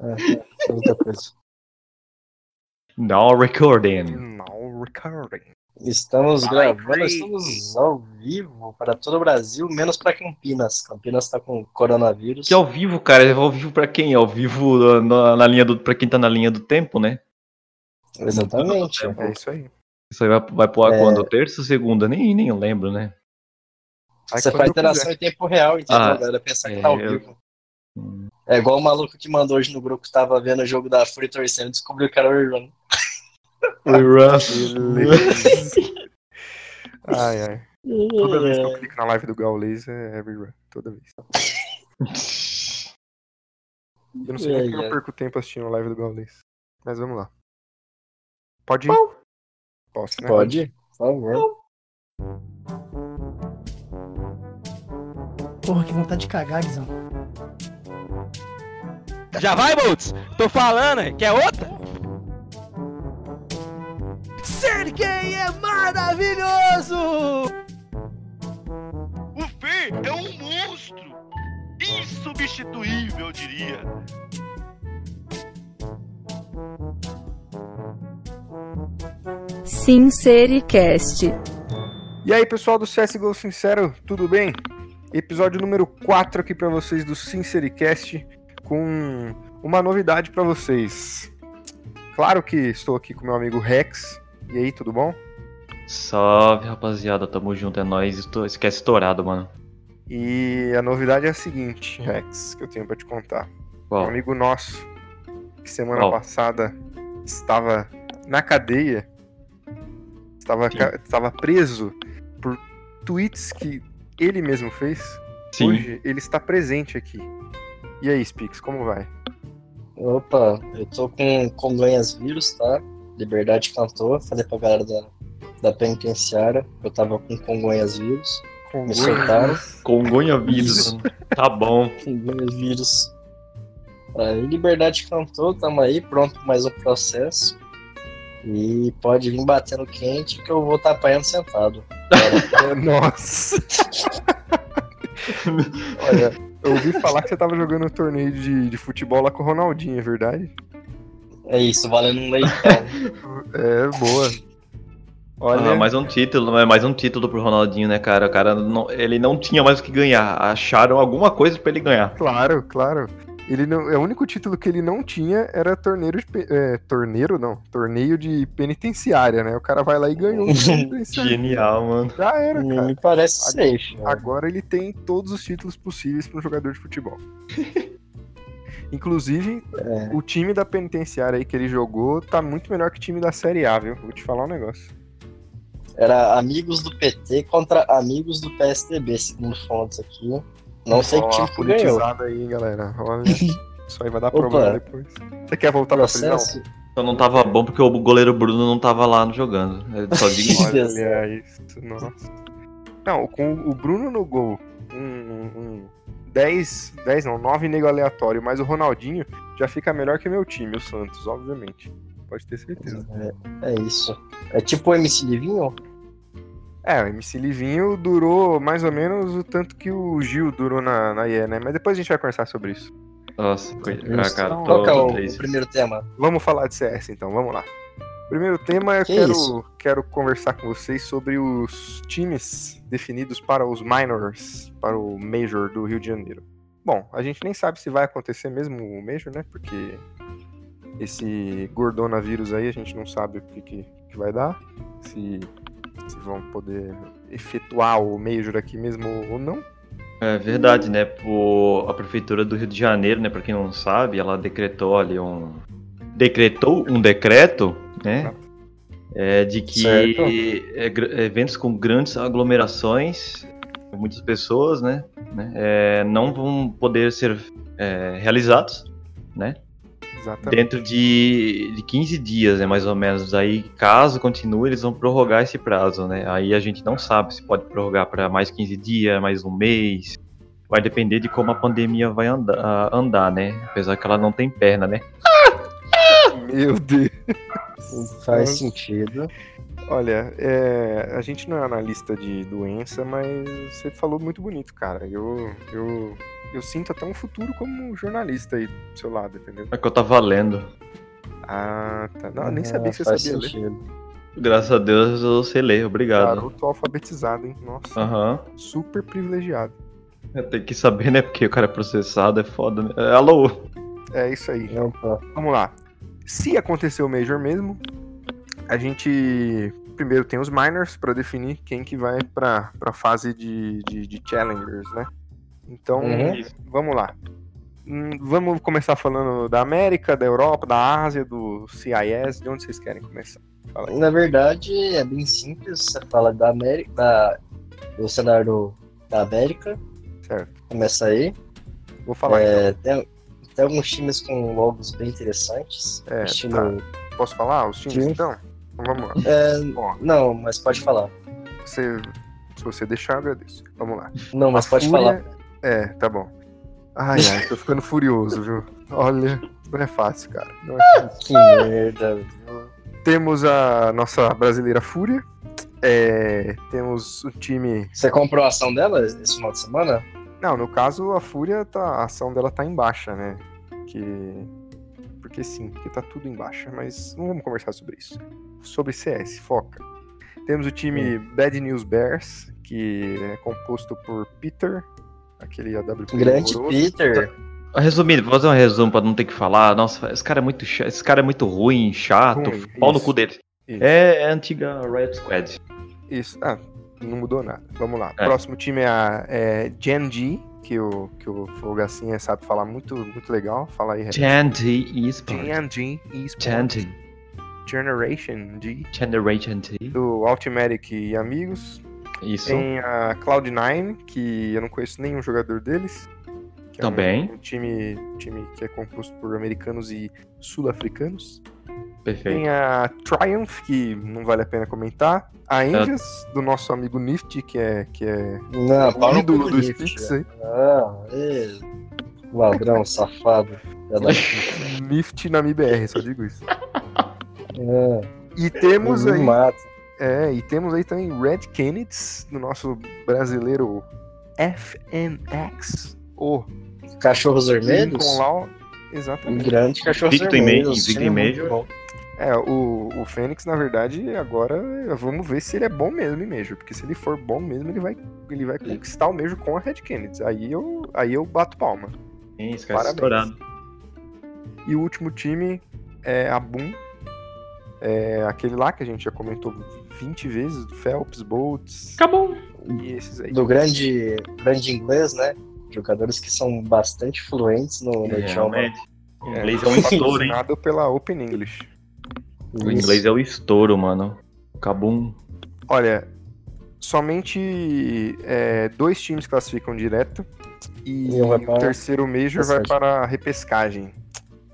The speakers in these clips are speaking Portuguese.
É, muita coisa. Now recording. Now recording. Estamos Vai, gravando, estamos ao vivo para todo o Brasil, menos para Campinas. Campinas tá com coronavírus. Que ao vivo, cara, é ao vivo pra quem? Ao vivo na, na linha do, pra quem tá na linha do tempo, né? Exatamente. É isso aí. Isso aí vai, vai pro ar É. quando? Terça, segunda? Nem, nem eu lembro, né? Aí Você faz interação quiser. em tempo real, entendeu? Ah, galera pensar que é, tá ao eu- vivo. É igual o maluco que mandou hoje no grupo que tava vendo o jogo da Free torcendo e descobriu que era o Irã. Beleza. ai, ai. Toda vez que eu clico na live do Gaules é rerun. Toda vez. Eu não sei nem Ai, porque eu perco tempo assistindo a live do Gaules. Mas vamos lá. Pode ir? Posso, né? Pode? Por favor. Porra, que vontade de cagar, Guizão. Já vai, Boltz? Tô falando, hein? quer outra? Ser quem é maravilhoso! O Fê é um monstro! Insubstituível, eu diria. Sincericast. E aí, pessoal do CSGO Sincero, tudo bem? Episódio número 4 aqui pra vocês do Sincericast com uma novidade pra vocês. Claro que estou aqui com meu amigo Rex. E aí, tudo bom? Salve, rapaziada, tamo junto, é nóis. Estou- Esquece estourado, mano. E a novidade é a seguinte, Rex, que eu tenho pra te contar. Um Qual? amigo nosso, que semana Qual? passada estava na cadeia, estava, ca- estava preso por tweets que ele mesmo fez. Sim. Hoje ele está presente aqui. E aí, Spix, como vai? Opa, eu tô com Congonhas vírus, tá? Liberdade cantou. Falei pra galera da, da penitenciária que eu tava com Congonhas vírus. Com Me soltaram. Congonha vírus. tá bom. Congonhas vírus. Aí, Liberdade cantou, tamo aí, pronto pra mais um processo. E pode vir batendo quente que eu vou estar apanhando sentado. Nossa! Olha, eu ouvi falar que você tava jogando um torneio de, de futebol lá com o Ronaldinho, é verdade? É isso, valendo um leitão. É, boa. Olha, Ah, mais um título, é mais um título pro Ronaldinho, né, cara? O cara não, ele não tinha mais o que ganhar. Acharam alguma coisa pra ele ganhar. claro, claro. Ele não, é, o único título que ele não tinha era torneio de, é, torneiro não, torneio de penitenciária, né? O cara vai lá e ganhou. Genial, mano. Já era, cara. Me parece safe. né? Agora ele tem todos os títulos possíveis para um jogador de futebol. Inclusive, É. o time da penitenciária aí que ele jogou tá muito melhor que o time da Série A, viu? Vou te falar um negócio. Era amigos do PT contra amigos do PSDB, segundo fontes aqui. Não sei que time que ganhou. aí, galera. Olha, isso aí vai dar Opa. problema depois. Você quer voltar pra prisão? Só não tava bom porque o goleiro Bruno não tava lá jogando. Eu só digo. Deus. Olha isso, nossa. Não, com o Bruno no gol, um, um, um 10, 10 não, 9 nego aleatório, mas o Ronaldinho já fica melhor que meu time, o Santos, obviamente. Pode ter certeza. É, é isso. É tipo o MC Livinho? É, o MC Livinho durou mais ou menos o tanto que o Gil durou na, na IE, né? Mas depois a gente vai conversar sobre isso. Nossa. Ah, cara, Qual que é o, o primeiro tema? Vamos falar de CS então, vamos lá. Primeiro tema, eu Que quero, isso? quero conversar com vocês sobre os times definidos para os minors, para o Major do Rio de Janeiro. Bom, a gente nem sabe se vai acontecer mesmo o Major, né? Porque esse gordonavírus aí a gente não sabe o que, que, que vai dar. Se, se vão poder efetuar o Major aqui mesmo ou não. É verdade, né? O, a prefeitura do Rio de Janeiro, né? Pra quem não sabe, ela decretou ali um. Decretou um decreto, né? É, de que é, eventos com grandes aglomerações, muitas pessoas, né? né, é, não vão poder ser é, realizados, né? Exatamente. Dentro de, de 15 dias, né, mais ou menos. Aí, caso continue, eles vão prorrogar esse prazo, né? Aí a gente não sabe se pode prorrogar para mais 15 dias, mais um mês. Vai depender de como a pandemia vai andar, andar, né? Apesar que ela não tem perna, né? Meu Deus. Faz Nossa. sentido. Olha, é, a gente não é analista de doença, mas você falou muito bonito, cara. Eu, eu, eu sinto até um futuro como jornalista aí do seu lado, entendeu? É que eu tava lendo. Ah, tá. Não, eu nem Ah, sabia que você sabia ler. sentido. Graças a Deus eu sei ler, obrigado. Garoto alfabetizado, hein? Nossa, Aham. super privilegiado. Tem que saber, né? Porque o cara é processado, é foda, né? É, alô? É isso aí. Opa. Vamos lá. Se acontecer o Major mesmo, a gente primeiro tem os minors para definir quem que vai para a fase de, de, de challengers, né? Então, Uhum. vamos lá. Hum, Vamos começar falando da América, da Europa, da Ásia, do CIS, de onde vocês querem começar? Na verdade, é bem simples. Você fala da América, da- do cenário da América, Certo. começa aí. Vou falar É, tem, tem alguns times com logos bem interessantes. É, estilo. então. Posso falar os times Sim. então? Então vamos lá. É, Bom, não, mas pode falar. você, se você deixar, eu agradeço. Vamos lá. Não, mas A pode Fúria- falar. É, tá bom. Ai, ai, tô ficando furioso, viu? Olha, não é fácil, cara. Não é fácil. Que merda. viu? Temos a nossa brasileira Fúria. É, temos o time. Você comprou a ação dela esse final de semana? Não, no caso, a Fúria, tá, a ação dela tá em baixa, né? Que... Porque sim, porque tá tudo em baixa. Mas não vamos conversar sobre isso. Sobre CS, foca. Temos o time Bad News Bears, que é composto por Peter, aquele AWP Grande horroroso. Peter. Resumindo, vou fazer um resumo pra não ter que falar. Nossa, esse cara é muito chato, esse cara é muito ruim, chato, Ruim, pau no isso. cu dele. Isso. É a antiga Riot Squad. Isso. Ah, não mudou nada. Vamos lá. É. Próximo time é a é Gen G, que o, que o Fogacinha sabe falar muito, muito legal. Fala aí, Red. Chanty Esports. Gen G Esports. Chanty. Generation G. Generation T. Do Ultimatic e amigos. Isso. Tem a Cloud9, que eu não conheço nenhum jogador deles. que é um- Também. Um, time, time que é composto por americanos e sul-africanos. Perfeito. Tem a Triumph, que não vale a pena comentar. A Angels, do nosso amigo Nifty, que é, que é Não, o ídolo do aí. Ah, é. Ladrão, safado. Nifty na MBR, só digo isso. É, E temos aí, mata. É, e temos aí também Red Kennedy, do nosso brasileiro FNX, o Cachorros Vermelhos? Law. Um Exatamente. grande cachorro Invicto em vermelho. Major, invicto em Major. É, o, o Fênix, na verdade, agora vamos ver se ele é bom mesmo em Major. Porque se ele for bom mesmo, ele vai, ele vai conquistar o Major com a Red Kennedy. Aí eu, aí eu bato palma. Sim, esse cara estourado. E o último time é a Boom. É aquele lá que a gente já comentou 20 vezes, do Phelps, Boltz Acabou. e esses aí. Do grande, grande inglês, né? Jogadores que são bastante fluentes no, no idioma. Realmente. O É, inglês é um estouro, hein? pela Open English. O inglês é o estouro, mano. Cabum. Olha, somente é, dois times classificam direto e E o para terceiro Major vai para a repescagem.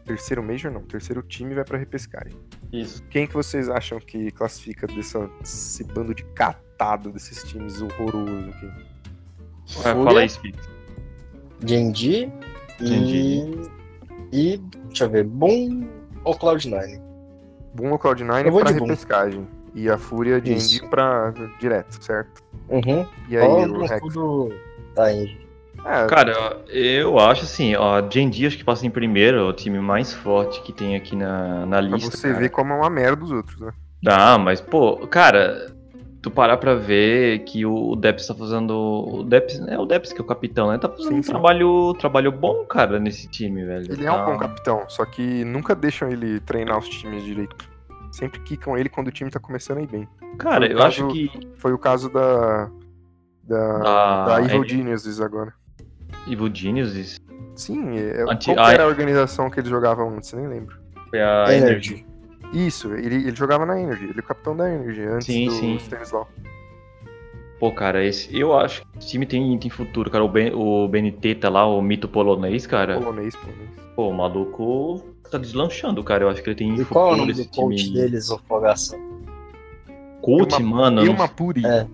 Terceiro Major não, terceiro time vai para repescagem. Isso. Quem que vocês acham que classifica dessa, desse bando de catado desses times horrorosos aqui? Fúria, fala aí, Spix. Genji e. Genji. E. Deixa eu ver. Boom ou Cloud9? Boom ou Cloud9 Eu vou para de Boom. repescagem. E a Fúria de. Indy pra direto, certo? Uhum. E aí, Ó, o Rex? cu do. Da Indy. É, Cara, eu acho assim, ó, Genji acho que passa em primeiro, é o time mais forte que tem aqui na, na pra lista. você cara. ver como é uma merda os outros, né? Ah, mas, pô, cara, tu parar pra ver que o Deps tá fazendo. O Deps, é o Deps que é o capitão, né? Tá fazendo Sim, um sim. trabalho, trabalho bom, cara, nesse time, velho. Ele é um Tá- bom capitão, só que nunca deixam ele treinar os times direito. Sempre quicam ele quando o time tá começando a ir bem. Cara, eu o acho caso- que. Foi o caso da. Da, Da, da Evil é, Geniuses agora. Evil Geniuses Sim, é, Anti- qual que era a organização que eles jogavam antes? Nem lembro. foi a Energy. Energy. Isso, ele, ele jogava na Energy, ele é o capitão da Energy, antes Sim, do sim. Stanislau. Pô, cara, esse, eu acho que esse time tem, tem futuro, cara. O, ben, o BNT tá lá, o mito polonês, cara. Polonês, polonês. Pô, o maluco tá deslanchando, cara. Eu acho que ele tem E futuro qual é o nome do coach time. deles, o Fogaça? Coach, mano. E uma Puri. É.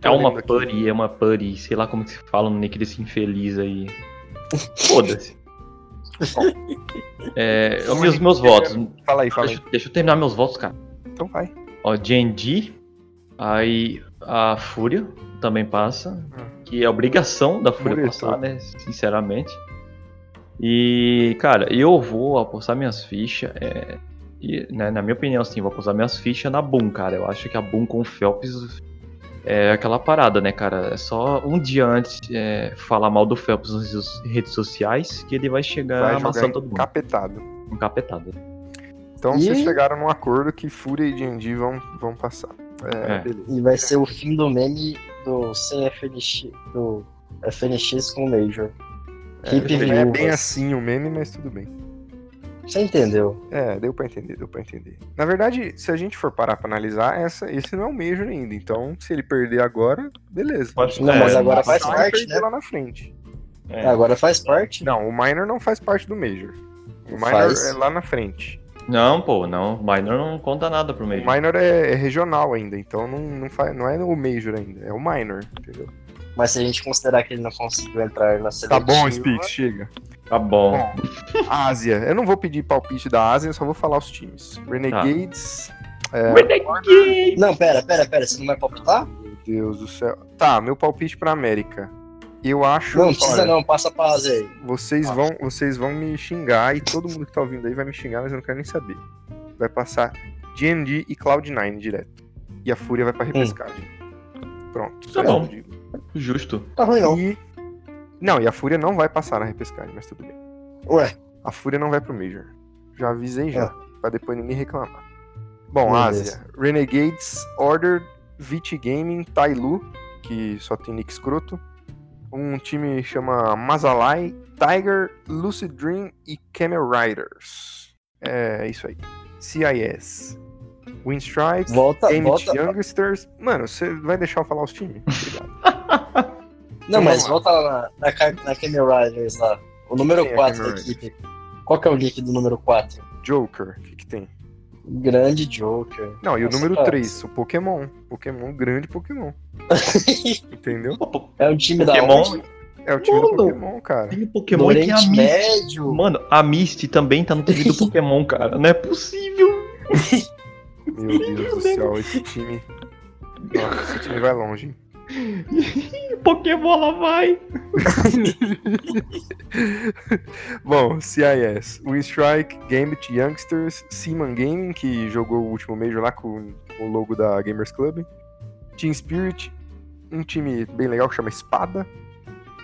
Tô É uma putty, é uma putty, sei lá como que se fala no nick desse infeliz aí. Foda-se. é, os meus, meus votos. Fala aí, fala aí. Deixa, deixa eu terminar meus votos, cara. Então vai. ó, D&D, aí a Fúria também passa, que é obrigação da Fúria Fúria passar, né, sinceramente. E, cara, eu vou apostar minhas fichas, é, e, né, na minha opinião, assim, vou apostar minhas fichas na Boom, cara. Eu acho que a Boom com o Phelps é aquela parada, né, cara? É só um dia antes é, falar mal do Phelps nas redes- sociais que ele vai chegar Vai amassando todo mundo. encapetado. Encapetado. Então E- vocês chegaram num acordo que Fúria e D&D vão, vão passar. É, É. beleza. E vai ser o fim do meme do CFNX, do FNX com o Major. Não é bem assim o meme, mas tudo bem. Você entendeu? É, deu pra entender, deu pra entender. Na verdade, se a gente for parar pra analisar, essa, esse não é o Major ainda. Então, se ele perder agora, beleza. Pode- Não, É, mas agora Passar faz e parte, né? lá na frente. É. Agora faz parte. Não, o Minor não faz parte do Major. O Minor Faz. é lá na frente. Não, pô, não. Minor não conta nada pro O meio. Minor é, é regional ainda, então não, não, faz, não é o Major ainda, é o Minor, entendeu? Mas se a gente considerar que ele não conseguiu entrar na Tá seletiva... bom, Spix, chega. Tá bom. Bom, Ásia. Eu não vou pedir palpite da Ásia, eu só vou falar os times. Renegades. É, Não, pera, pera, pera. Você não vai palpitar? meu Deus do céu. Tá, meu palpite pra América. Eu acho. Não, precisa olha, não. Passa pra Ásia aí. Vocês vão, vocês vão me xingar e todo mundo que tá ouvindo aí vai me xingar, mas eu não quero nem saber. Vai passar GND e Cloud9 direto. E a Fúria vai pra repescagem. Pronto. só Tá bom. Justo. Tá ruim não. E... Não, e a Fúria não vai passar na repescagem, mas tudo bem. Ué, A Fúria não vai pro Major. Já avisei já, Ah. pra depois ninguém reclamar. Bom, Beleza. Ásia. Renegades, Order, Vit Gaming, Tailu, que só tem nick escroto. Um time chama Mazalai, Tiger, Lucid Dream e Camel Riders. É isso aí. CIS. Winstrike, volta, Aimit volta. Youngsters. Mano, você vai deixar eu falar os times? Obrigado. Não, mas vamos volta lá na, na, na Camel Riders lá. O número Quem é 4 da equipe. Qual que é o nick do número 4? Joker, o que, que tem? Grande Joker. Não, e o número cara. 3, o Pokémon. Pokémon, grande Pokémon. Entendeu? É um time da Pokémon, onde? É o time do Mano. Pokémon, cara. tem o Do Pokémon e tem a Misty. Médio. Mano, a Misty também tá no time do Pokémon, cara. Não é possível. Meu Deus do céu, esse time. Nossa, esse time vai longe. Pokémon lá vai. Bom, CIS. Winstrike, Gambit Youngsters, Seaman Gaming, que jogou o último Major lá com o logo da Gamers Club. Team Spirit, um time bem legal que chama Espada.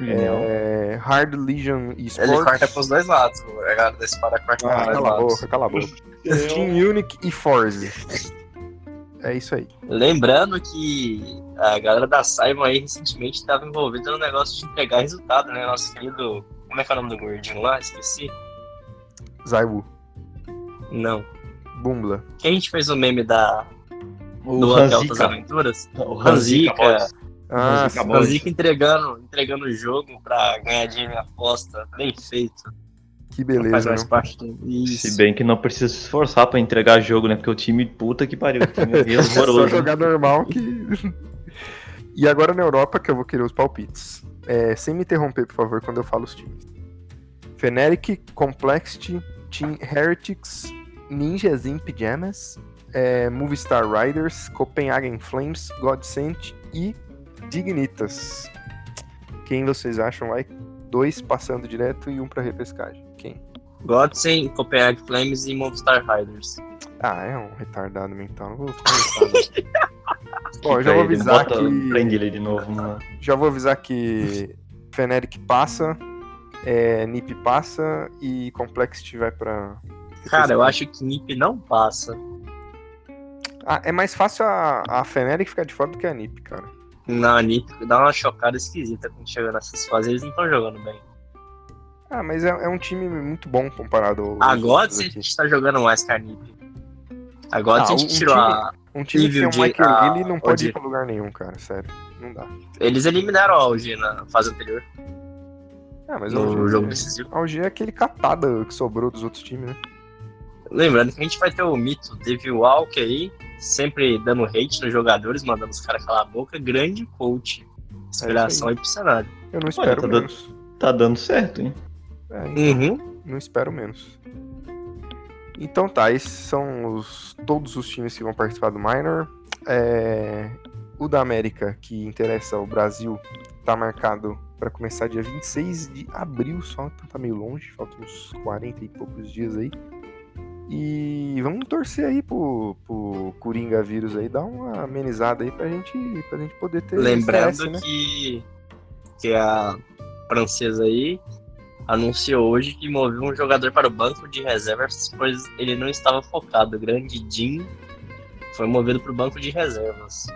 É, Hard Legion Esports. Ele corta pros dois lados. A galera da espada corta Ah, pros dois cala a lados. boca, cala a boca. Team Unique e Forze. É isso aí. Lembrando que a galera da Simon aí recentemente estava envolvida no negócio de entregar resultado, né? Nosso querido. Como é que é o nome do gordinho lá? Esqueci. Zaiwu. Não. Bumbla. Que a gente fez o meme da. O do Hotel das. Aventuras? O Ranzica. Ranzica. Ah. Ranzica entregando, entregando o jogo pra ganhar dinheiro em aposta. Bem feito. que Faz beleza, mais né? parte do. Se bem que não precisa se esforçar pra entregar jogo, né? Porque o time, puta que pariu, o time é É só jogar normal que. E agora na Europa que eu vou querer os palpites. É, sem me interromper, por favor, quando eu falo os times. Fnatic, Complexity, Team Heretics, Ninjas in Pyjamas, é, Movistar Riders, Copenhagen Flames, Godsent e Dignitas. Quem vocês acham vai? Dois passando direto e um pra repescagem. Quem? Godsen, Copenhagen Flames e Movistar Riders. Ah, é um retardado mental. Não vou ficar. Bom, eu já vou avisar que. Prende ele de novo, mano. Já vou avisar que Feneric passa, é, Nip passa e Complexity vai pra. Cara, eu acho que Nip não passa. Ah, é mais fácil a, a Feneric ficar de fora do que a Nip, cara. Não, a Nip dá uma chocada esquisita quando chega nessas fases. Eles não estão jogando bem. Ah, mas é, é um time muito bom comparado ao. A gente tá jogando mais que a Nip. A Godsen Ah, a gente um tirou time- a. Um time que tem o Michael Lilly não pode ir pra lugar nenhum, cara. Sério. Não dá. Eles eliminaram a Alg na fase anterior. Ah, mas no o jogo decisivo. A OG é aquele catada que sobrou dos outros times, né? Lembrando que a gente vai ter o mito Devil Walk aí, sempre dando hate nos jogadores, mandando os caras calar a boca. Grande coach. Inspiração aí pro cenário. Eu não espero tá dando- menos. Tá dando certo, hein? É, então, Uhum. não espero menos. Então tá, esses são os, todos os times que vão participar do Minor. É, o da América, que interessa ao Brasil, tá marcado para começar dia 26 de abril só, então tá meio longe, faltam uns 40 e poucos dias aí. E vamos torcer aí pro, pro Coringa vírus aí, dar uma amenizada aí pra gente, pra gente poder ter Lembrando CS, né? que, que a francesa aí anunciou hoje que moveu um jogador para o banco de reservas, pois ele não estava focado. O grande Jim foi movido para o banco de reservas.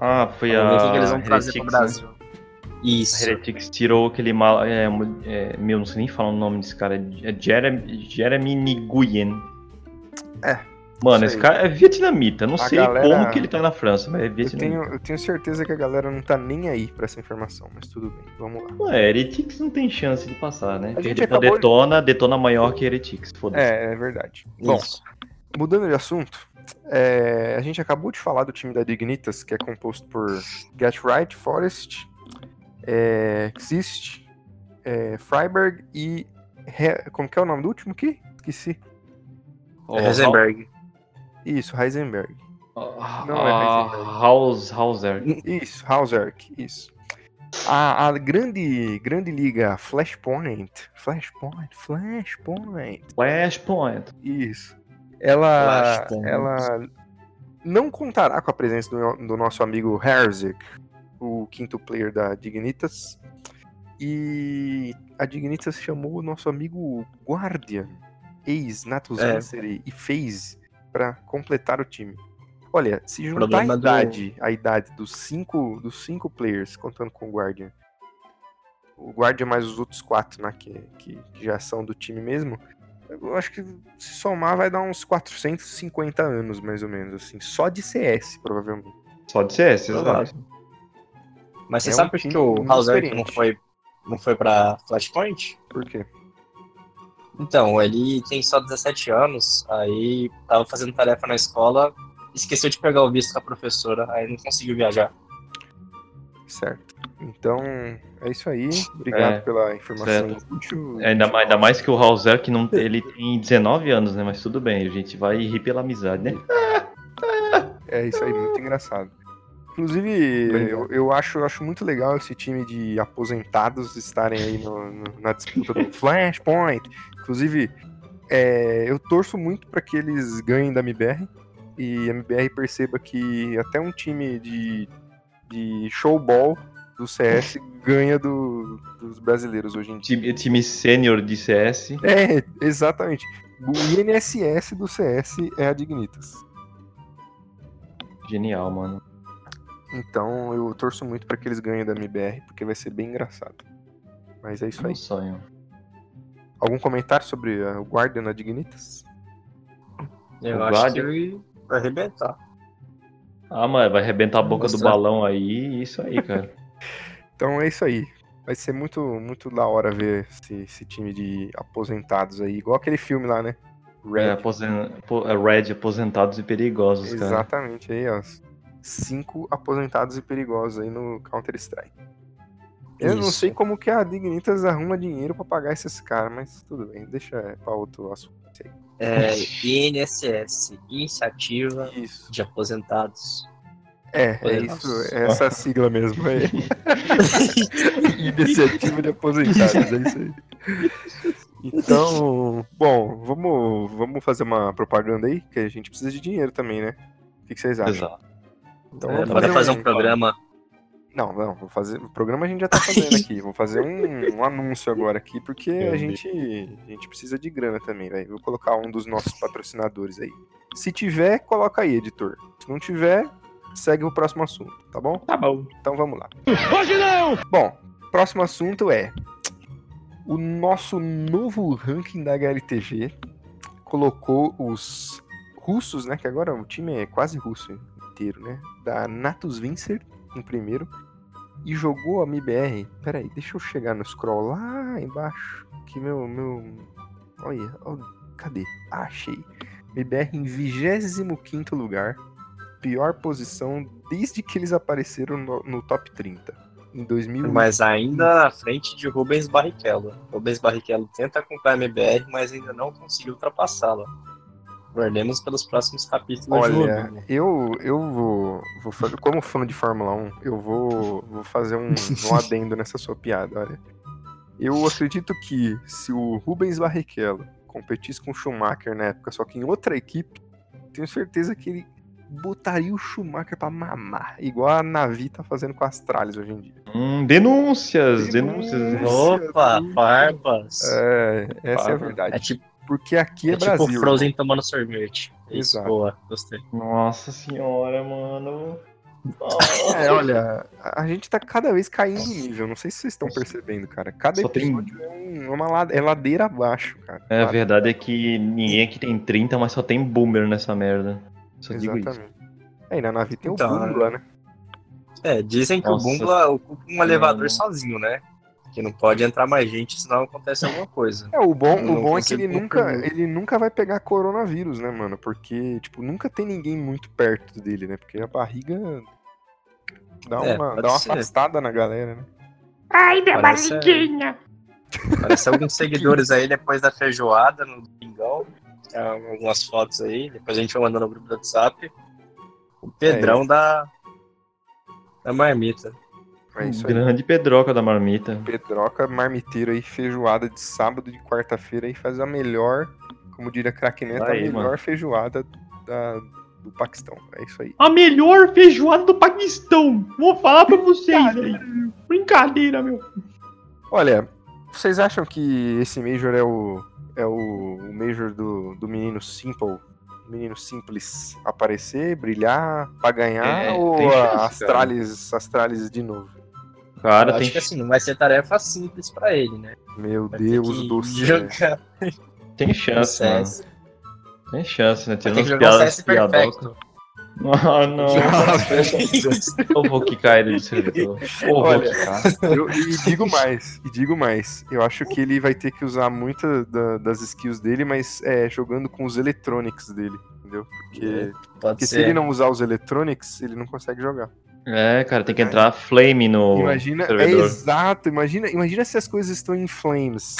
Ah, foi Vamos ver o a. que, eles vão trazer para o né? Brasil. A Isso. Heretics tirou aquele mal. É, é, meu, não sei nem falar o nome desse cara. É Jeremy, Jeremy Nguyen. É, Mano, esse cara é vietnamita. Não A sei galera- como que ele tá na França, mas é Eu vietnamita. tenho, eu tenho certeza que a galera não tá nem aí pra essa informação, mas tudo bem, vamos lá. Ué, Heretics não tem chance de passar, né? A gente depois acabou de- detona, detona maior que Heretics. Foda-se. É, é verdade. Bom, Isso. mudando de assunto, é, a gente acabou de falar do time da Dignitas, que é composto por Get Right, Forest, é, Exist, é, Freiberg e. He- como que é o nome do último aqui? Esqueci. Heisenberg. Isso, Heisenberg. Hau- Não é ah, Heisenberg. Isso, Hauserk, isso. A, a grande, grande liga Flashpoint, Flashpoint, Flashpoint, Flashpoint. isso. Ela, Flashpoint. ela não contará com a presença do, do nosso amigo Herzik, o quinto player da Dignitas. E a Dignitas chamou o nosso amigo Guardian, ex-Natus É. Vincere e FaZe para completar o time. Olha, se juntar a Problema do- idade, a idade dos cinco, dos cinco players, contando com o Guardian, o Guardian mais os outros quatro, né, que, que, que já são do time mesmo, eu acho que se somar vai dar uns 450 anos, mais ou menos, assim, só de CS, provavelmente. Só de CS, exato. Mas você É um sabe por que o Hauser não foi, não foi pra Flashpoint? Por quê? Então, ele tem só 17 anos, aí tava fazendo tarefa na escola, esqueceu de pegar o visto com a professora, aí não conseguiu viajar. Certo. Então, é isso aí. Obrigado É, pela informação certo. útil. Ainda mais, ainda mais que o Hauser, que não, ele tem 19 anos, né? Mas tudo bem, a gente vai rir pela amizade, né? É isso aí, muito engraçado. Inclusive, eu, eu acho, eu acho muito legal esse time de aposentados estarem aí no- no- na disputa do Flashpoint. Inclusive, é, eu torço muito para que eles ganhem da MBR e a MBR perceba que até um time de, de showball do CS ganha do- dos brasileiros hoje em dia. Time, time sênior de CS. É, exatamente. O INSS do CS é a Dignitas. Genial, mano. Então eu torço muito para que eles ganhem da MBR, porque vai ser bem engraçado. Mas é isso É aí. um sonho. Algum comentário sobre uh, o Guardian na Dignitas? Eu O acho Guardian- que ele vai arrebentar. Ah, mas vai arrebentar a boca do balão aí, e isso aí, cara. Então é isso aí. Vai ser muito, muito da hora ver esse, esse time de aposentados aí, igual aquele filme lá, né? Red. É, aposen... po- é, Red, aposentados e perigosos, cara. Exatamente, aí, ó. Cinco aposentados e perigosos aí no Counter-Strike. Eu não Isso. sei como que a Dignitas arruma dinheiro pra pagar esses caras, mas tudo bem, deixa pra outro assunto. É, INSS, Iniciativa Isso. de Aposentados. É, é isso, é essa sigla mesmo. É. Iniciativa de aposentados, é isso aí. Então, bom, vamos, vamos fazer uma propaganda aí, que a gente precisa de dinheiro também, né? O que, que vocês acham? Exato. Então, É, Bora fazer um um- programa. Não, não, vou fazer. O programa a gente já tá fazendo aqui. Vou fazer um, um anúncio agora aqui, porque a gente, a gente precisa de grana também, velho. Vou colocar um dos nossos patrocinadores aí. Se tiver, coloca aí, editor. Se não tiver, segue o próximo assunto, tá bom? Tá bom. Então vamos lá. Hoje não! Bom, próximo assunto é o nosso novo ranking da HLTV colocou os russos, né? Que agora o time é quase russo inteiro, né? Da Natus Vincer em primeiro e jogou a MBR. Peraí, deixa eu chegar no scroll lá embaixo. Que meu meu, olha, ó, cadê? Ah, achei. MBR em 25 lugar, pior posição desde que eles apareceram no, no top 30 em 2000. Mas ainda à frente de Rubens Barrichello. Rubens Barrichello tenta acompanhar a MBR, mas ainda não conseguiu ultrapassá-la. Guardemos pelos próximos capítulos Olha, eu, eu vou, vou fazer, como fã de Fórmula 1, eu vou, vou fazer um, um adendo nessa sua piada, olha. Eu acredito que se o Rubens Barrichello competisse com o Schumacher na época, só que em outra equipe, tenho certeza que ele botaria o Schumacher pra mamar, igual a Navi tá fazendo com a Astralis hoje em dia. Hum, denúncias, denúncias. Denúncias. Opa, farpas. É, essa é a verdade. É tipo, Porque aqui é, é tipo Brasil. Frozen tomando sorvete. Exato. boa, gostei. Nossa senhora, mano. É, olha, a gente tá cada vez caindo o nível. Não sei se vocês estão percebendo, cara. Cada Só tem- episódio é, um- é uma é ladeira abaixo, cara. É, a verdade é que ninguém aqui tem 30, mas só tem boomer nessa merda. Só digo isso. Exatamente. Aí na nave tem Então, o Bumba, né? É, dizem que Nossa. o Bungla ocupa um elevador sozinho, né? Que não pode entrar mais gente, senão acontece alguma coisa. É, o bom, não o bom é que ele nunca, ele nunca vai pegar coronavírus, né, mano? Porque, tipo, nunca tem ninguém muito perto dele, né? Porque a barriga dá É, uma, dá uma ser. afastada na galera, né? Ai, minha Parece- barriguinha. Parece alguns seguidores aí depois da feijoada no domingão. Tem algumas fotos aí, depois a gente vai mandando no grupo do WhatsApp. O Pedrão da, da marmita. É isso aí. Grande pedroca da marmita. Pedroca, marmiteiro aí, feijoada de sábado e de quarta-feira aí faz a melhor, como diria Crack Neto, a melhor mano. feijoada da- do Paquistão. É isso aí. A melhor feijoada do Paquistão. Vou falar pra vocês aí. Brincadeira, meu. Olha, vocês acham que esse Major é o, é o, o Major do, do menino Simple? Menino Simples aparecer, brilhar pra ganhar É, ou chance. Astralis, Astralis de novo? Cara, Eu tem acho que assim, não vai ser tarefa simples pra ele, né? Meu Vai Deus do céu. jogar Tem chance, mano. CS. Tem chance, né? Vai Tirando ter as que jogar o piadas piadocas. Ah, não. Eu vou quicar ele do servidor. Olha. Eu- e digo mais, e digo mais. Eu acho que ele vai ter que usar muita da- das skills dele, mas é, jogando com os electronics dele, entendeu? Porque, Pode porque se ele não usar os electronics, ele não consegue jogar. É, cara, tem que entrar flame no Imagina, é servidor. exato, imagina, imagina se as coisas estão em flames.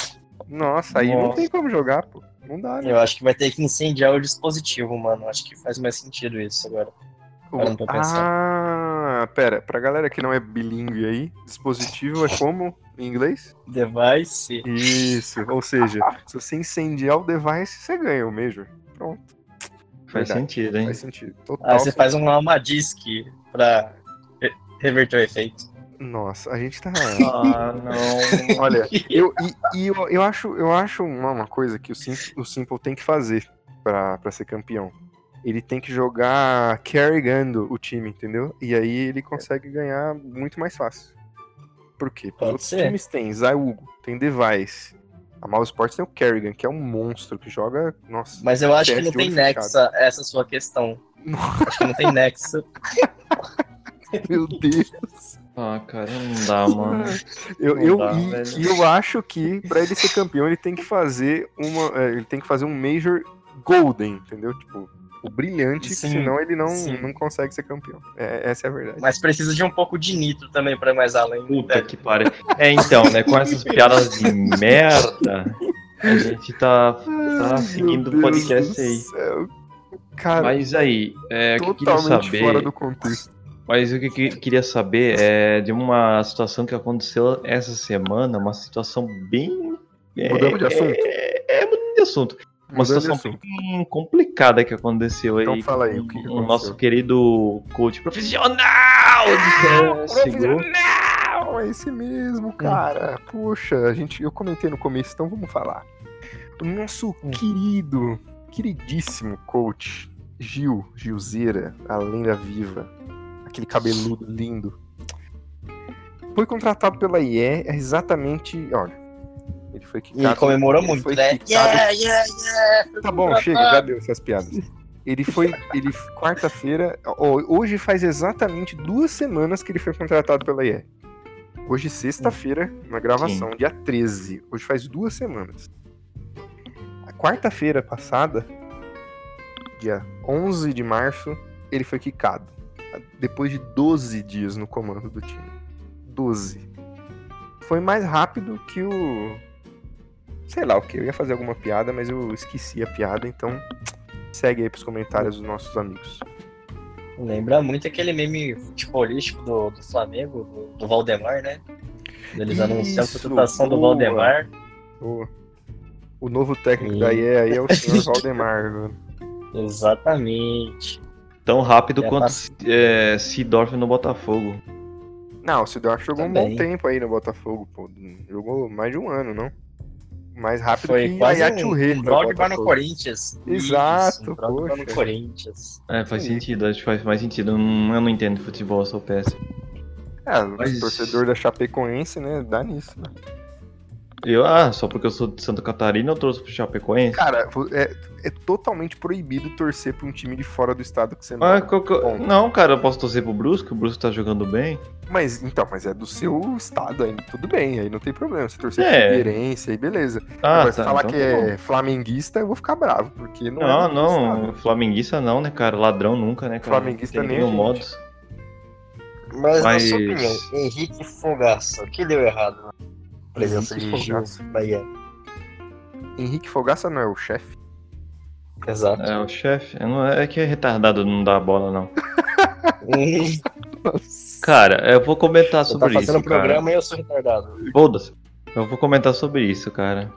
Nossa, aí não Nossa. tem como jogar, pô. Não dá, né? Eu acho que vai ter que incendiar o dispositivo, mano. Acho que faz mais sentido isso agora. pensar. Ah, pera, pra galera que não é bilíngue aí, dispositivo é como em inglês? Device. Isso, ou seja, se você incendiar o device, você ganha o Major. Pronto, Faz Verdade. sentido, hein? faz sentido. Total. Aí Ah, você faz um alma disc pra re- reverter o efeito. Nossa, a gente tá. Ah, não. Olha, eu, e, e eu, eu acho, eu acho uma, uma coisa que o Simple, o Simple tem que fazer pra, pra ser campeão. Ele tem que jogar carregando o time, entendeu? E aí ele consegue ganhar muito mais fácil. Por quê? Porque Pode os times têm Zayugo, tem Device. A Mouse Sports tem o Kerrigan, que é um monstro que joga. Nossa. Mas eu acho que não tem nexa essa sua questão. Acho que não tem nexa. Meu Deus. Ah, cara, não dá, mano. Eu, Não eu, dá, e, e eu acho que pra ele ser campeão, ele tem que fazer uma. é, ele tem que fazer um Major Golden, entendeu? Tipo, o brilhante, Sim, senão ele não, sim. não consegue ser campeão. É, essa é a verdade. Mas precisa de um pouco de nitro também pra ir mais além. Puta que pariu. É, então, né? Com essas piadas de merda, a gente tá, tá Ai, seguindo o podcast do aí. céu. Cara, Mas aí, é, o que eu queria totalmente saber. fora do contexto. Mas o que eu que- queria saber é de uma situação que aconteceu essa semana, uma situação bem. É, Mudando de assunto. É, é mudando de assunto. Uma Mudando situação bem complicada que aconteceu Então aí. fala aí, o que que o nosso querido coach profissional CSGO. Profissional, é esse mesmo, cara. Puxa, a gente, eu comentei no começo, então vamos falar. O nosso querido, queridíssimo coach, Gil, Gilzeira, a lenda viva, aquele cabeludo lindo, foi contratado pela IE exatamente, olha, ele foi E quicado. comemorou ele muito, foi né? quicado- Yeah, yeah, yeah. Tá bom, chega, já deu essas piadas. Ele foi, ele quarta-feira, hoje faz exatamente duas semanas que ele foi contratado pela IE. Hoje, sexta-feira, na gravação, dia 13. Hoje faz duas semanas. A quarta-feira passada, dia 11 de março, ele foi quicado. Depois de 12 dias no comando do time. 12. Foi mais rápido que o. Sei lá o que, eu ia fazer alguma piada, mas eu esqueci a piada, então segue aí pros comentários dos nossos amigos. Lembra muito aquele meme futebolístico do, do Flamengo, do, do Valdemar, né? Eles anunciam a contratação do boa. Valdemar. O, o novo técnico Sim. da IE aí é o senhor Valdemar, mano. Exatamente. Tão rápido É quanto é, Seedorf no Botafogo. Não, o Sidorf jogou um Também. bom tempo aí no Botafogo, pô. Jogou mais de um ano, não? Mais rápido Foi que quase a um, um Brogdon no Corinthians. Exato, Isso, um poxa. no Corinthians. É, faz Sim. sentido, acho que faz mais sentido. Eu não, eu não entendo futebol, eu sou péssimo. É, Mas- o torcedor da Chapecoense, né? Dá nisso, né? Eu, ah, só porque eu sou de Santa Catarina eu trouxe pro Chapecoense. Cara, é, é totalmente proibido torcer pra um time de fora do estado que você Ah, que eu- Ponto. Não, cara, eu posso torcer pro Brusque, o Brusque tá jogando bem. Mas, então, mas é do seu estado aí, tudo bem, aí não tem problema. Se torcer É. pro Figueirense, aí beleza. Ah, Agora, se tá, falar então que tá é flamenguista, eu vou ficar bravo, porque não, Não, é do não, estado. flamenguista não, né, cara? Ladrão nunca, né, cara? Flamenguista Tem nem nenhum gente. modus. Mas, na sua Mas- opinião, Henrique Fogaça, o que deu errado na presença Henrique de Fogaça. Bahia? Henrique Fogaça não é o chefe? Exato. É, o chefe. é, não- É que é retardado, não dá bola, não. Cara, eu vou comentar Você sobre tá fazendo isso, programa cara. e eu sou retardado. Foda-se. Eu vou comentar sobre isso, cara.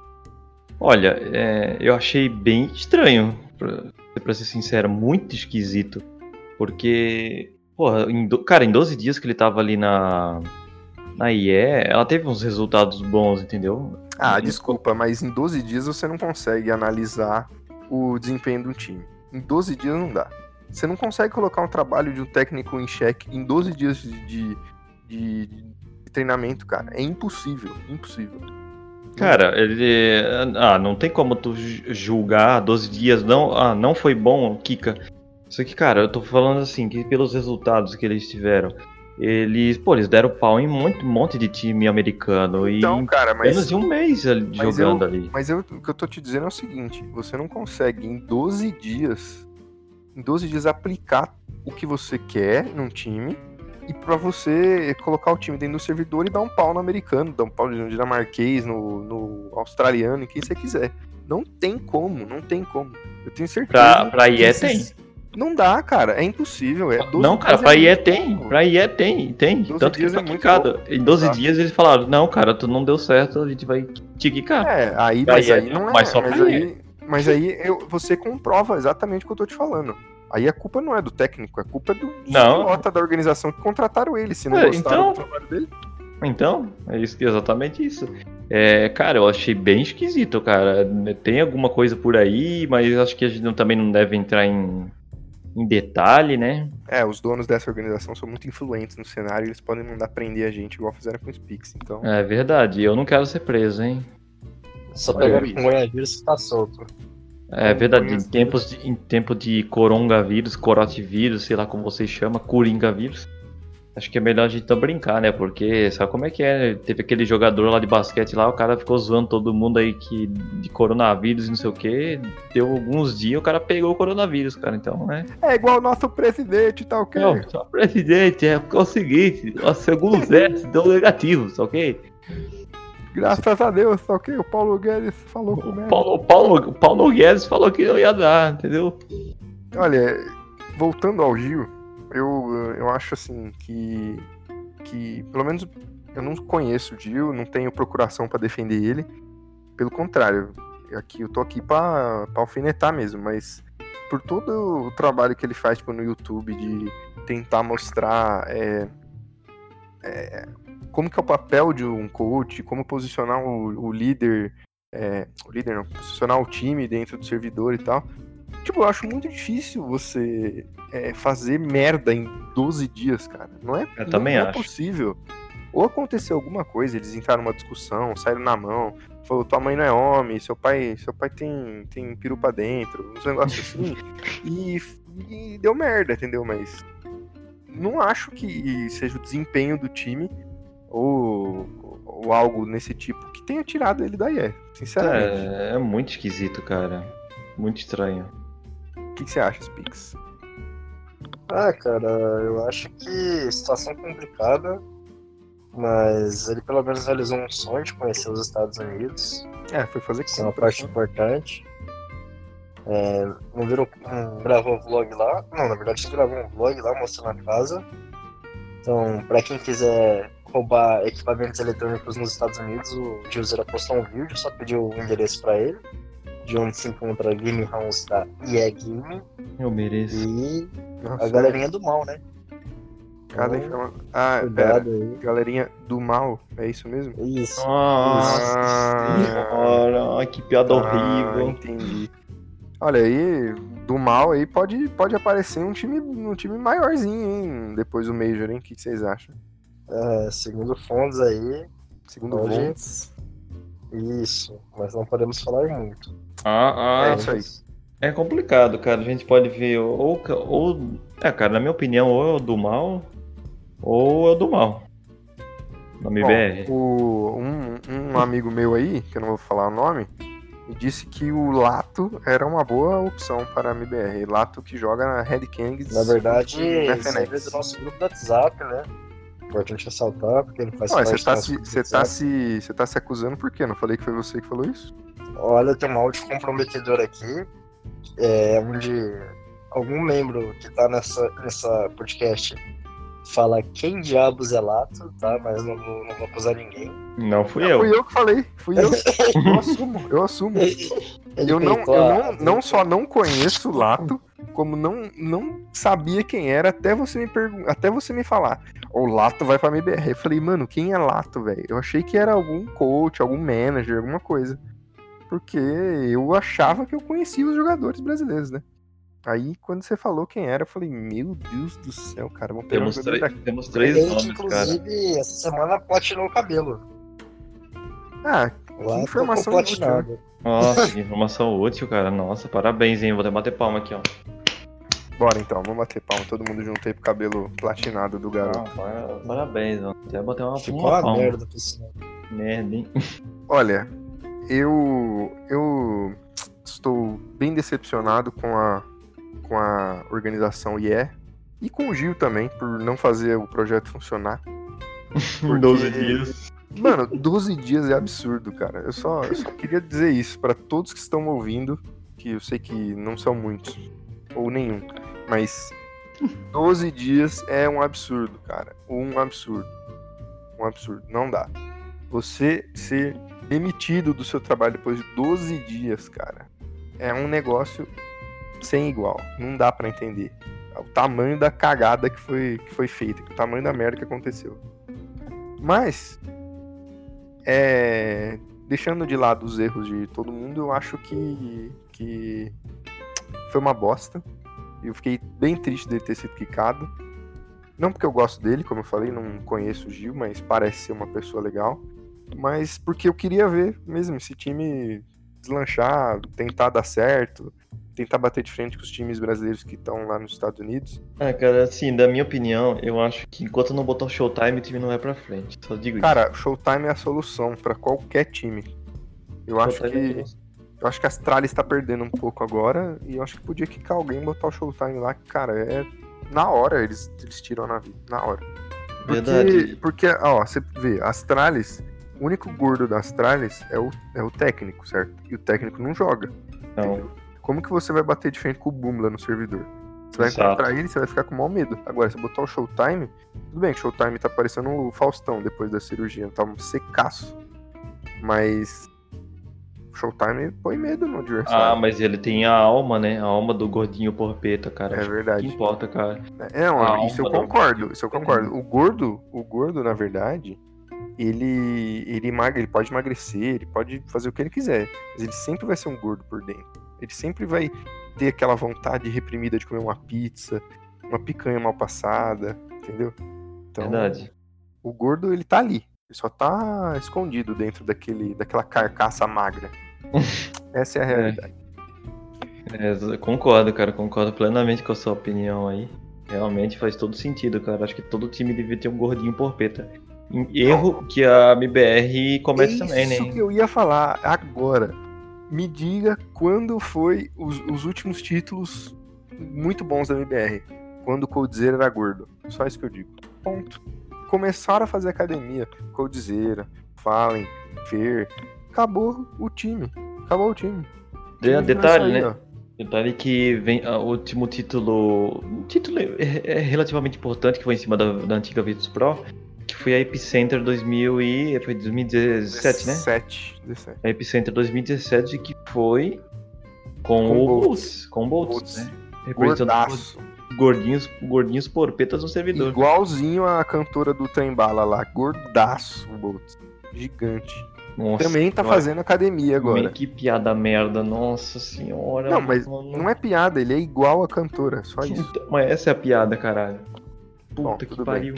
Olha, é, eu achei bem estranho, pra, pra ser sincero, muito esquisito. Porque, porra, em do- cara, em 12 dias que ele tava ali na, na IE, ela teve uns resultados bons, entendeu? Ah, Uhum. desculpa, mas em 12 dias você não consegue analisar o desempenho do time. Em 12 dias não dá. Você não consegue colocar um trabalho de um técnico em xeque em 12 dias de, de, de- treinamento, cara. É impossível, impossível. Cara, ele. Ah, não tem como tu ju- julgar 12 dias, não. Ah, não foi bom, Kika. Isso aqui, cara, eu tô falando assim, que pelos resultados que eles tiveram. Eles, pô, eles deram pau em muito, um monte de time americano e Então, cara, em menos mas, de um mês ali, mas jogando eu- ali. mas eu- o que eu tô te dizendo é o seguinte: você não consegue em 12 dias, em 12 dias aplicar o que você quer num time e pra você colocar o time dentro do servidor e dar um pau no americano, dar um pau no dinamarquês, no, no australiano, em quem você quiser. Não tem como, não tem como. Eu tenho certeza. Pra, pra IE esses- Não dá, cara. É impossível. É 12 Não, cara, pra é IE muito tem. pouco. Pra IE tem, tem. 12 Tanto que foi é quicado. Em 12 Tá. dias eles falaram, não, cara, tu não deu certo, a gente vai te quicar. É, aí, Pra mas IE, aí não é. mas só mas pra aí, mas aí eu, você comprova exatamente o que eu tô te falando. Aí a culpa não é do técnico, a culpa é do idiota da organização que contrataram ele. Se não É, gostaram então- do trabalho dele. Então, é isso, exatamente isso. É, cara, eu achei bem esquisito, cara. Tem alguma coisa por aí, mas acho que a gente não- também não deve entrar em, em detalhe, né? É, os donos dessa organização são muito influentes no cenário, eles podem mandar prender a gente igual fizeram com os Pix. Então, É verdade, eu não quero ser preso, hein? Só pegar com Goiavírus que tá solto. É verdade, em tempos de, em tempo de coronavírus, corotivírus, sei lá como vocês chamam, coringavírus. Acho que é melhor a gente não brincar, né? Porque sabe como é que é? Teve aquele jogador lá de basquete lá, o cara ficou zoando todo mundo aí que de coronavírus e não sei o que. Deu alguns dias, o cara pegou o coronavírus, cara. Então, né? é igual o nosso presidente, tá ok? Não, só presidente, é, é o seguinte, o segundo teste deu negativo, tá ok? Graças a Deus, tá ok? O Paulo Guedes falou com o. Paulo, Paulo, o Paulo Guedes falou que não ia dar, entendeu? Olha, voltando ao Gil, eu, eu acho assim que, que, pelo menos, eu não conheço o Gil, não tenho procuração pra defender ele. Pelo contrário, aqui eu tô aqui pra alfinetar mesmo, mas por todo o trabalho que ele faz tipo, no YouTube de tentar mostrar é, é, como que é o papel de um coach, como posicionar o, o líder, é, o líder não, posicionar o time dentro do servidor e tal. Tipo, eu acho muito difícil você é, fazer merda em 12 dias, cara. Não é, Eu não também é acho. possível. Ou aconteceu alguma coisa, eles entraram numa discussão, saíram na mão, falou, tua mãe não é homem, seu pai, seu pai tem, tem peru pra dentro, uns negócios assim. e, e deu merda, entendeu? Mas não acho que seja o desempenho do time ou, ou algo nesse tipo que tenha tirado ele da IE, sinceramente. É, é muito esquisito, cara. Muito estranho. O que, que você acha, Spix? Ah, cara, eu acho que situação complicada, mas ele pelo menos realizou um sonho de conhecer os Estados Unidos. É, foi fazer Isso é uma compras, parte né? importante. É, não viram, um, gravou um vlog lá. Não, na verdade, gravou um vlog lá mostrando a casa. Então, pra quem quiser roubar equipamentos eletrônicos nos Estados Unidos, o Gilzera postou um vídeo, só pediu o endereço pra ele. De onde se encontra a Game House da EA Game. Eu mereço. E Nossa, a galerinha do mal, né? cada Então, informa... Ah, pera. Cuidado aí. Galerinha do mal, é isso mesmo? Isso. Nossa Ah. senhora, que piada Ah, horrível. entendi. Olha aí, do mal aí pode, pode aparecer um time, um time maiorzinho, hein? Depois do Major, hein? O que que vocês acham? É, segundo fontes aí, Segundo Hoje- Vontes. isso. Mas não podemos falar muito. Ah, ah, É isso aí. É complicado, cara. A gente pode ver ou, ou. É, cara, na minha opinião, ou é o do mal, ou é o do mal. Na Bom, MBR. o, um, um amigo meu aí, que eu não vou falar o nome, me disse que o Lato era uma boa opção para a MBR. Lato que joga na Red Kings. Na verdade, isso veio do nosso grupo do WhatsApp, né? Importante ressaltar, porque ele faz Ué, parte você tá, do nosso se, você, tá se, você tá se acusando por quê? Não falei que foi você que falou isso? Olha, tem um áudio comprometedor aqui, é, onde algum membro que tá nessa, nessa podcast fala quem diabos é Lato, tá? Mas não vou, não vou acusar ninguém. Não fui eu. Fui eu que falei. Fui eu. eu assumo, eu assumo. Ele Eu não, eu não, não só não conheço o Lato, como não, não sabia quem era até você me pergun até você me falar. O Lato vai pra MBR. Eu falei, mano, quem é Lato, velho? Eu achei que era algum coach, algum manager, alguma coisa. Porque eu achava que eu conhecia os jogadores brasileiros, né? Aí, quando você falou quem era, eu falei, meu Deus do céu, cara, vamos pegar um Temos, daqui. temos três Ele que, nomes, cara. inclusive, essa semana platinou o cabelo. Ah, Lato informação inútil, platinado. Nossa, que informação útil, cara. Nossa, parabéns, hein? Vou até bater palma aqui, ó. bora então, vamos bater palma, todo mundo junto aí pro cabelo platinado do garoto. Ah, para- parabéns, ó. Até bater uma, Ficou uma uma palma. merda, pessoal. Merda, hein? Olha, eu eu estou bem decepcionado com a com a organização IE e com o Gil também por não fazer o projeto funcionar. Porque- 12 dias. Mano, 12 dias é absurdo, cara. Eu só, eu só queria dizer isso pra todos que estão ouvindo, que eu sei que não são muitos ou nenhum, mas 12 dias é um absurdo, cara. Um absurdo. Um absurdo. Não dá. Você ser demitido do seu trabalho depois de 12 dias, cara, é um negócio sem igual. Não dá pra entender. O tamanho da cagada que foi, que foi feita, o tamanho da merda que aconteceu. Mas, é, deixando de lado os erros de todo mundo, eu acho que, que foi uma bosta. Eu fiquei bem triste dele ter sido quicado. Não porque eu gosto dele, como eu falei, não conheço o Gil, mas parece ser uma pessoa legal. Mas porque eu queria ver mesmo esse time deslanchar, tentar dar certo, tentar bater de frente com os times brasileiros que estão lá nos Estados Unidos. Ah, cara, assim, da minha opinião, eu acho que enquanto não botar o Showtime, o time não vai pra frente. Só digo Cara, Showtime é a solução pra qualquer time. Eu isso. acho Showtime que é eu acho que a Astralis tá perdendo um pouco agora e eu acho que podia quicar alguém e botar o Showtime lá, que, cara, é na hora eles, eles tiram na vida, na hora. Porque, Verdade. porque ó, você vê, a Astralis, o único gordo da Astralis é o, é o técnico, certo? E o técnico não joga. Não. Como que você vai bater de frente com o Boom lá no servidor? Você vai Exato. encontrar ele, você vai ficar com mau medo. Agora, se botar o Showtime, tudo bem que o Showtime tá parecendo o Faustão depois da cirurgia, tá um secaço. Mas o Showtime põe medo no Ah, adversário. mas ele tem a alma, né? A alma do gordinho porpeta, cara. é Acho que verdade. importa, cara. É, não, A isso eu concordo, isso eu concordo. O gordo, o gordo, na verdade, ele ele, emagre, ele pode emagrecer, ele pode fazer o que ele quiser, mas ele sempre vai ser um gordo por dentro. Ele sempre vai ter aquela vontade reprimida de comer uma pizza, uma picanha mal passada, entendeu? Então, Verdade. o gordo ele tá ali, ele só tá escondido dentro daquele daquela carcaça magra. Essa é a realidade. É, eu concordo, cara. Concordo plenamente com a sua opinião aí. Realmente faz todo sentido, cara. Acho que todo time devia ter um gordinho porpeta. Erro que a MBR comete também, Isso né? que eu ia falar agora. Me diga quando foi os, os últimos títulos muito bons da MBR. Quando o Coldzera era gordo. Só isso que eu digo. Ponto. Começaram a fazer academia. Coldzera, Fallen, Fer. Acabou o time. Acabou o time. O time detalhe, isso né? ó. Detalhe que vem ah, o último título. Um título é, é relativamente importante que foi em cima da, da antiga Virtus Pro, que foi a Epicenter 2000 e, foi 2017, né? 17, 17. A Epicenter 2017 que foi com, Com o Boltz. Com o Boltz, né? Representando gordinhos, gordinhos porpetas no servidor. Igualzinho a cantora do Trembala lá. Gordaço o Boltz. Gigante. Nossa, Também tá fazendo academia agora. Que piada merda, nossa senhora. Não, mas mano. Não é piada, ele é igual a cantora, só isso. Então, Mas essa é a piada, caralho. Puta Bom, que pariu.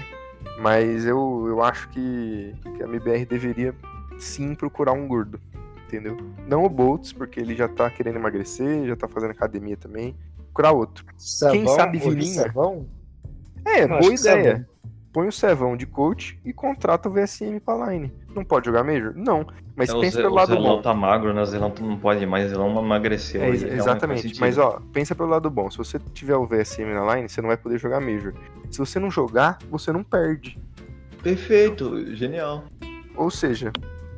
Mas eu, eu acho que, que a MBR deveria sim procurar um gordo. Entendeu? Não o Boltz, porque ele já tá querendo emagrecer, já tá fazendo academia também. Procurar outro. Quem sabe Vininha? Sevão? É, Eu boa que ideia. Põe o Sevão de coach e contrata o VSM pra line. Não pode jogar Major? Não. Mas É, o pensa pelo o lado Zelão bom. tá magro, né? O Zelão não pode mais, o Zelão emagreceu. É, exatamente. Mas ó, pensa pelo lado bom. Se você tiver o VSM na line, você não vai poder jogar Major. Se você não jogar, você não perde. Perfeito, genial. Ou seja,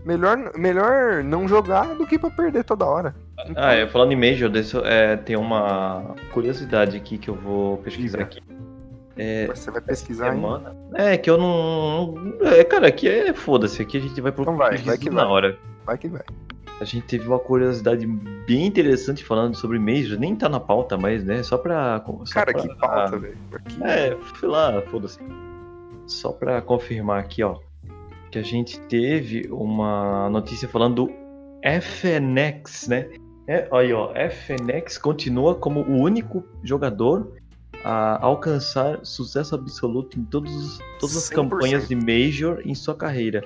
melhor, melhor não jogar do que pra perder toda hora. Então, Ah, é, falando em Major, eu- é, tem uma curiosidade aqui que eu vou pesquisar Diga. aqui. É, Você vai pesquisar semana. É, que eu não. É, cara, aqui é foda-se. Aqui a gente vai pro Então vai, vai que na vai. hora. Vai que vai. A gente teve uma curiosidade bem interessante falando sobre Major. Nem tá na pauta, mas, né? Só pra. só Cara, pra- que pauta, velho. Aqui- É, sei lá, foda-se. Só pra confirmar aqui, ó. Que a gente teve uma notícia falando do FNX, né? É, aí, ó. FNX continua como o único jogador a alcançar sucesso absoluto em todos, os- todas as 100%. campanhas de Major em sua carreira.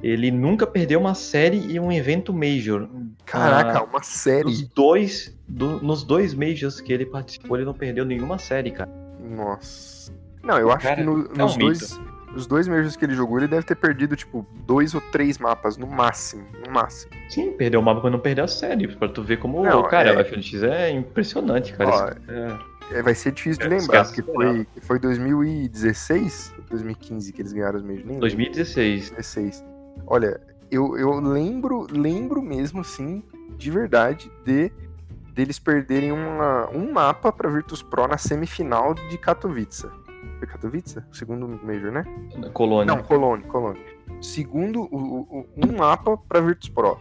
Ele nunca perdeu uma série e um evento Major. Caraca, Ah, uma série. nos dois, do- nos dois Majors que ele participou, ele não perdeu nenhuma série, cara. Nossa. Não, eu acho que no- é um nos dois. Os dois Majors que ele jogou, ele deve ter perdido, tipo, dois ou três mapas, no máximo. No máximo. Sim, perdeu o mapa quando não perdeu a série. Pra tu ver como. Não, cara, é- o FNX é impressionante, cara. Ó, é- É, vai ser difícil de É, lembrar, porque foi, foi 2016, 2015 que eles ganharam os. Nem lembro. 2016. 2016. Olha, eu, eu lembro, lembro mesmo, sim, de verdade, de deles perderem uma, um mapa pra Virtus Pro na semifinal de Katowice. Foi Katowice? O segundo Major, né? Colônia. Não, Colônia, Colônia. Segundo, o, o- um mapa pra Virtus Pro.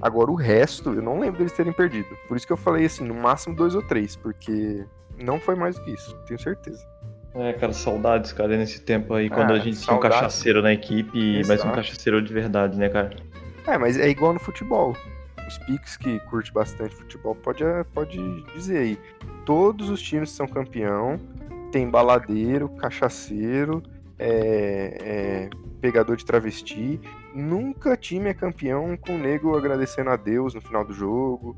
Agora o resto, eu não lembro deles terem perdido. Por isso que eu falei assim, no máximo dois ou três, porque não foi mais do que isso, tenho certeza. É, cara, saudades, cara, nesse tempo aí, quando Ah, a gente tinha um saudades. cachaceiro na equipe, mas um cachaceiro de verdade, né, cara? É, mas é igual no futebol. Os Pix que curte bastante futebol pode, pode dizer aí. Todos os times são campeão tem baladeiro, cachaceiro, é, é, pegador de travesti. Nunca time é campeão com o nego agradecendo a Deus no final do jogo,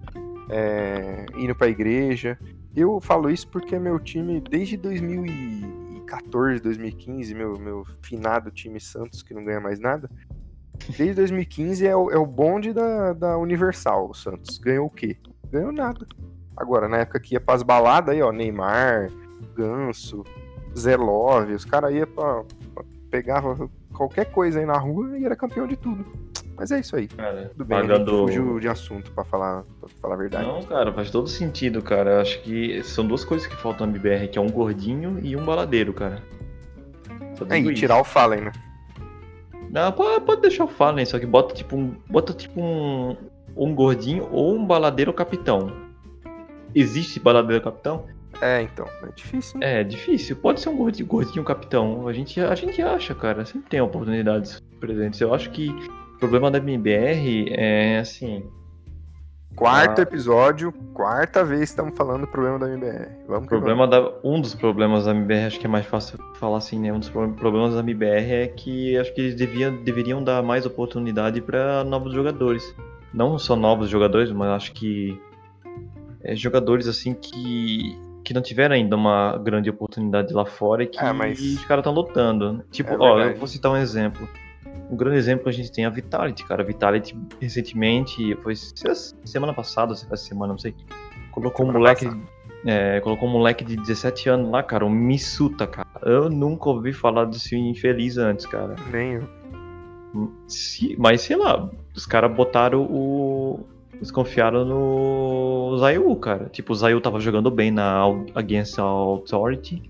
é, indo pra igreja. Eu falo isso porque meu time, desde 2014, 2015, meu, meu finado time Santos, que não ganha mais nada, Desde 2015 é o, é o bonde da, da Universal, o Santos. Ganhou o quê? Ganhou nada. Agora, na época que ia pras baladas aí, ó, Neymar, Ganso, Zé Love, os caras iam pra, pra- Pegava qualquer coisa aí na rua e era campeão de tudo. Mas é isso aí. Cara, Tudo bem, pagando. fugiu de assunto pra falar, pra falar a verdade. Não, cara, faz todo sentido, cara. Acho que são duas coisas que faltam na MBR, que é um gordinho e um baladeiro, cara. É, e tirar o Fallen, né? Não, pode, pode deixar o Fallen, só que bota tipo um. Bota tipo um. Um gordinho ou um baladeiro capitão. Existe baladeiro capitão? É, então. É difícil, né? É difícil. Pode ser um gordinho, gordinho capitão. A gente, a gente acha, cara. Sempre tem oportunidades presentes. Eu acho que o problema da MBR é assim. Quarto ah. episódio, quarta vez estamos falando do problema da MBR. Vamos problema da, um dos problemas da MBR, acho que é mais fácil falar assim, né? Um dos pro- problemas da MBR é que acho que eles deviam, deveriam dar mais oportunidade para novos jogadores. Não só novos jogadores, mas acho que é, jogadores assim que, que não tiveram ainda uma grande oportunidade lá fora e que Ah, mas- os caras estão lutando. Tipo, É ó, eu vou citar um exemplo. Um grande exemplo a gente tem a Vitality, cara. A Vitality recentemente, foi se- semana passada, se faz semana, não sei. Colocou um Semana moleque passada. é, colocou um moleque de 17 anos lá, cara, o Missuta, cara. Eu nunca ouvi falar desse infeliz antes, cara. Nem eu. Se- mas sei lá, os caras botaram o, Eles confiaram no Zayu, cara. Tipo, o Zayu tava jogando bem na Against Authority.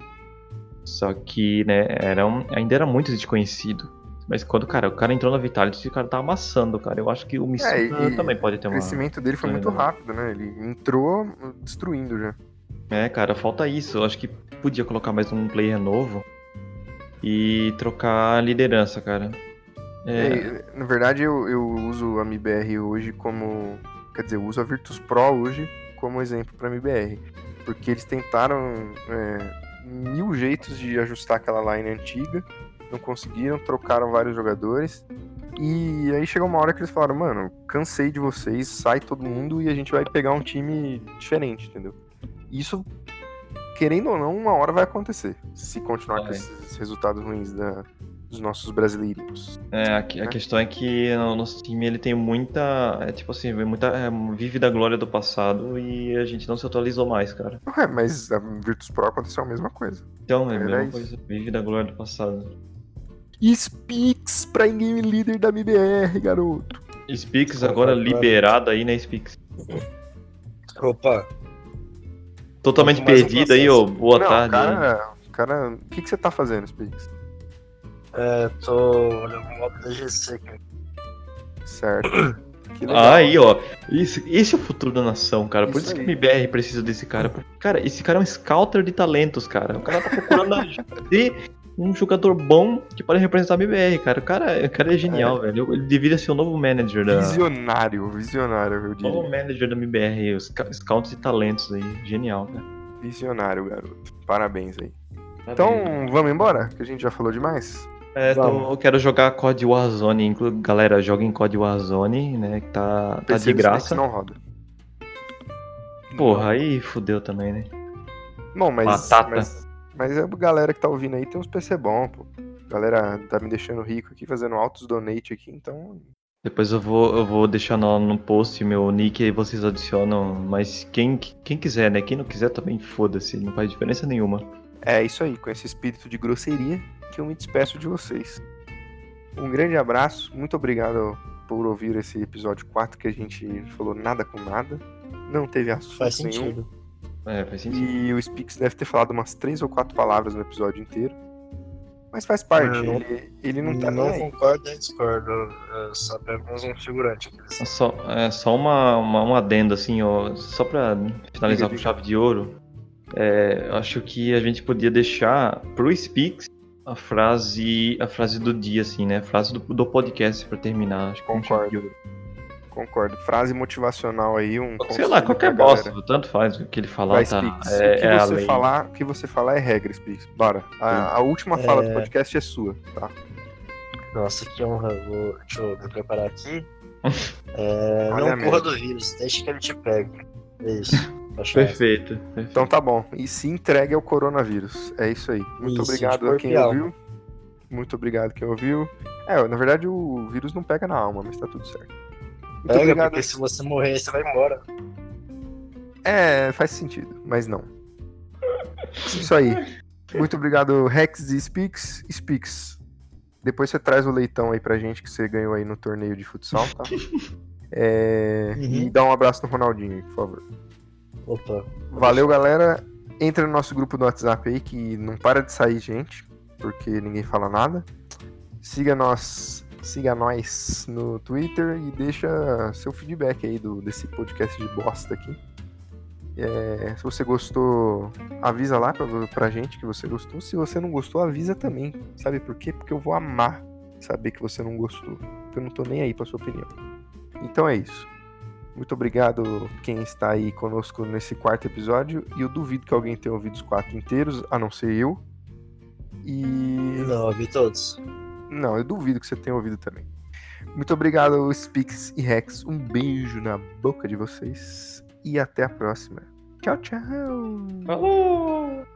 Só que, né, era um- ainda era muito desconhecido. Mas quando, cara, o cara entrou na Vitality, o cara tá amassando, cara. Eu acho que o Missuta É, também pode ter O uma. crescimento dele foi muito rápido, né? Ele entrou destruindo já. É, cara, falta isso. Eu acho que podia colocar mais um player novo e trocar a liderança, cara. É, É, na verdade, eu, eu uso a MIBR hoje como. Quer dizer, eu uso a Virtus Pro hoje como exemplo pra MIBR. Porque eles tentaram é, mil jeitos de ajustar aquela line antiga, não conseguiram, trocaram vários jogadores. E aí chegou uma hora que eles falaram, mano, cansei de vocês, sai todo mundo e a gente vai pegar um time diferente, entendeu? Isso, querendo ou não, uma hora vai acontecer. Se continuar com esses resultados ruins da- dos nossos brasileiros. É, a, que- a né? questão é que o nosso time ele tem muita. É, tipo assim, muita, é, vive da glória do passado e a gente não se atualizou mais, cara. Ué, mas a Virtus Pro aconteceu a mesma coisa. Então, é a mesma isso. coisa. Vive da glória do passado. Speaks pra game leader da MBR, garoto. Speaks Opa, agora liberado aí, né, Speaks? Opa, Totalmente Mais um perdido aí, ô. Boa Não, tarde. cara, cara, o que, que você tá fazendo, Speaks? É, tô olhando o modo DGC aqui. Certo. Que legal. Ah, aí, ó. Isso, esse é o futuro da nação, cara. Por Isso isso que o MBR precisa desse cara. Cara, esse cara é um scouter de talentos, cara. O cara tá procurando ter um jogador bom que pode representar a MBR, cara. O cara, o cara é genial, velho. Ele deveria ser o novo manager da. Visionário, visionário, eu Novo diria. manager da MBR, scouts de talentos aí. Genial, cara. Visionário, garoto. Parabéns aí. Então, vamos embora? Que a gente já falou demais? É, tô- eu quero jogar COD Warzone. Inclu galera, joguem COD Warzone, né? Que tá, tá de graça. Não roda. Porra, aí fudeu também, né? Bom, mas, Batata. mas. Mas a galera que tá ouvindo aí tem uns PC bom, pô. Galera tá me deixando rico aqui, fazendo altos donate aqui, então. Depois eu vou, eu vou deixar no, no post meu nick aí vocês adicionam. Mas quem, quem quiser, né? Quem não quiser também foda-se, não faz diferença nenhuma. É isso aí, com esse espírito de grosseria que eu me despeço de vocês. Um grande abraço, muito obrigado por ouvir esse episódio 4 que a gente falou nada com nada. Não teve assunto Faz nenhum. sentido. É, faz sentido. E o Spix deve ter falado umas três ou quatro palavras no episódio inteiro. Mas faz parte, não- ele, ele não tá não concordo nem discordo. É só apenas um figurante aqui. É Só, é, só uma, uma, um adendo, assim, ó, só pra finalizar Diga, com diga. chave de ouro. É, eu acho que a gente podia deixar pro Speaks a frase, a frase do dia, assim, né? A frase do, do podcast pra terminar. Acho que ouro. Concordo. Frase motivacional aí, um Sei lá, qualquer bosta, galera. tanto faz o que ele falar, Vai, tá? É, o, que é você falar, o que você falar é regra, Spix. Bora. A, a última fala do É. podcast é sua, tá? Nossa, que honra. Vou, deixa eu me preparar aqui. É, não corra do vírus, deixa que ele te pegue. É isso. Acho essa. Perfeito. perfeito. Então tá bom. E se entregue ao coronavírus. É isso aí. Muito Isso, obrigado a quem e ouviu. Muito obrigado quem ouviu. É, na verdade o vírus não pega na alma, mas tá tudo certo. Muito Pega, obrigado. porque se você morrer, você vai embora. É, faz sentido, mas não. Isso aí. Muito obrigado, Rex e Speaks. Speaks. Depois você traz o leitão aí pra gente que você ganhou aí no torneio de futsal, tá? É, E Uhum. dá um abraço no Ronaldinho, aí, por favor. Opa. Valeu, galera. Entra no nosso grupo do WhatsApp aí que não para de sair gente, porque ninguém fala nada. Siga nós, siga nós no Twitter e deixa seu feedback aí do, desse podcast de bosta aqui. É, se você gostou, avisa lá pra, pra gente que você gostou. Se você não gostou, avisa também. Sabe por quê? Porque eu vou amar saber que você não gostou. Eu não tô nem aí pra sua opinião. Então é isso. Muito obrigado quem está aí conosco nesse quarto episódio. E eu duvido que alguém tenha ouvido os quatro inteiros, a não ser eu. E. Não, eu vi todos. Não, eu duvido que você tenha ouvido também. Muito obrigado, Spix e Rex. Um beijo na boca de vocês. E até a próxima. Tchau, tchau. Falou!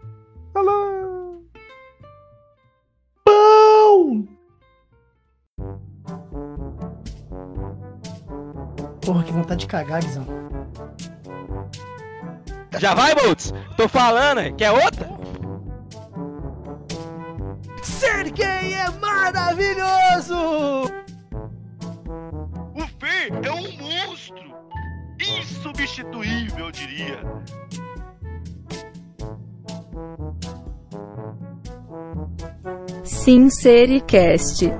Falou! Pão! Porra, que vontade de cagar, Guizão. Já vai, Boltz? Tô falando, hein? quer outra? Ser gay é maravilhoso! O P é um monstro! insubstituível, eu diria. Sincericast.